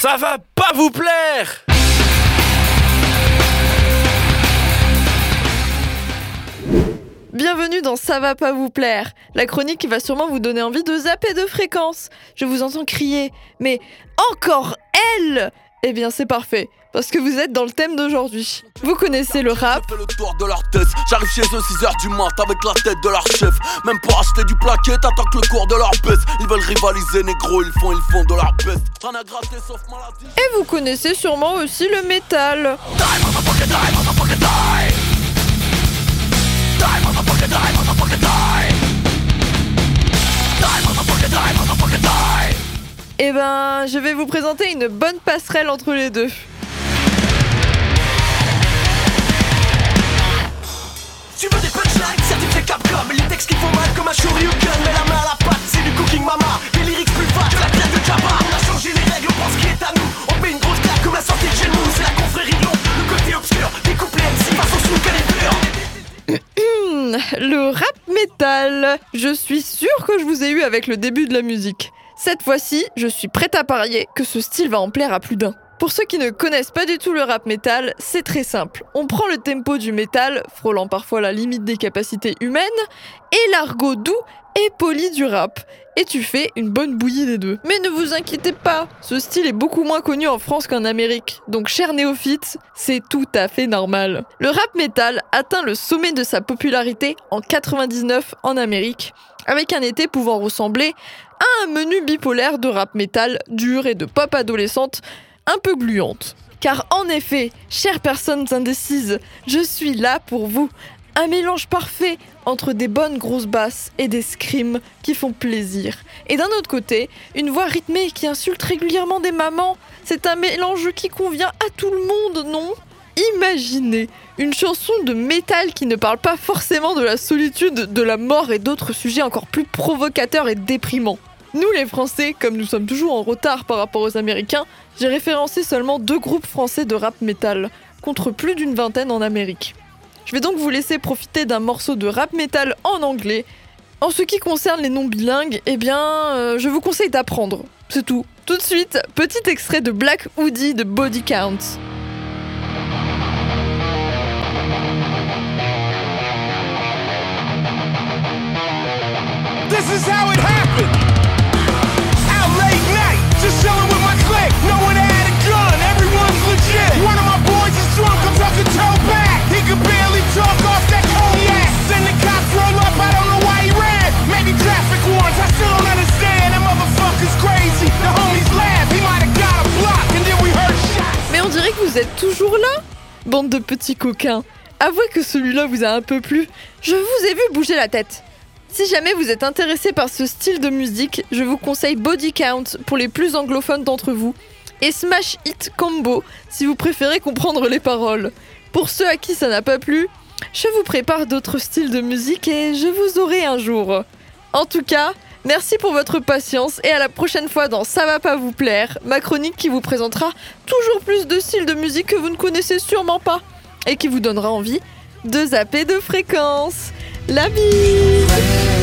Ça va pas vous plaire Bienvenue dans Ça va pas vous plaire, la chronique qui va sûrement vous donner envie de zapper de fréquence. Je vous entends crier, mais encore elle Eh bien c'est parfait, parce que vous êtes dans le thème d'aujourd'hui. Vous connaissez le rap. J'arrive chez eux 6h du mat avec la tête de leur chef. Même pour acheter du plaquet, t'attends que le cours de leur baisse. Ils veulent rivaliser, négro, ils font, ils font de leur best. Et vous connaissez sûrement aussi le métal. Eh ben, je vais vous présenter une bonne passerelle entre les deux. Tu veux des punchlines certifiés Capcom. Les textes qui font mal comme un shoryuken Mais la main à la pâte c'est du cooking mama. Des lyrics plus fat que la crème de Jabba. On a changé les règles, on pense qui est à nous. On met une grosse claque comme la sortie de chez nous. C'est la confrérie de le côté obscur. Des couplets MC façon sous calibre le rap métal. Je suis sûre que je vous ai eu avec le début de la musique. Cette fois-ci, je suis prête à parier que ce style va en plaire à plus d'un. Pour ceux qui ne connaissent pas du tout le rap métal, c'est très simple. On prend le tempo du métal, frôlant parfois la limite des capacités humaines, et l'argot doux et poli du rap. Et tu fais une bonne bouillie des deux. Mais ne vous inquiétez pas, ce style est beaucoup moins connu en France qu'en Amérique. Donc, chers néophytes, c'est tout à fait normal. Le rap metal atteint le sommet de sa popularité en 99 en Amérique, avec un été pouvant ressembler à un menu bipolaire de rap metal dur et de pop adolescente un peu gluante. Car en effet, chères personnes indécises, je suis là pour vous. Un mélange parfait entre des bonnes grosses basses et des screams qui font plaisir. Et d'un autre côté, une voix rythmée qui insulte régulièrement des mamans. C'est un mélange qui convient à tout le monde, non? Imaginez une chanson de métal qui ne parle pas forcément de la solitude, de la mort et d'autres sujets encore plus provocateurs et déprimants. Nous les Français, comme nous sommes toujours en retard par rapport aux Américains, j'ai référencé seulement deux groupes français de rap metal, contre plus d'une vingtaine en Amérique. Je vais donc vous laisser profiter d'un morceau de rap metal en anglais. En ce qui concerne les noms bilingues, eh bien, euh, je vous conseille d'apprendre. C'est tout. Tout de suite, petit extrait de Black Hoodie de Body Count. Là Bande de petits coquins. Avouez que celui-là vous a un peu plu. Je vous ai vu bouger la tête. Si jamais vous êtes intéressé par ce style de musique, je vous conseille Body Count pour les plus anglophones d'entre vous et Smash Hit Combo si vous préférez comprendre les paroles. Pour ceux à qui ça n'a pas plu, je vous prépare d'autres styles de musique et je vous aurai un jour. En tout cas, merci pour votre patience et à la prochaine fois dans Ça va pas vous plaire, ma chronique qui vous présentera toujours plus de styles de musique que vous ne connaissez sûrement pas et qui vous donnera envie de zapper de fréquence. La bise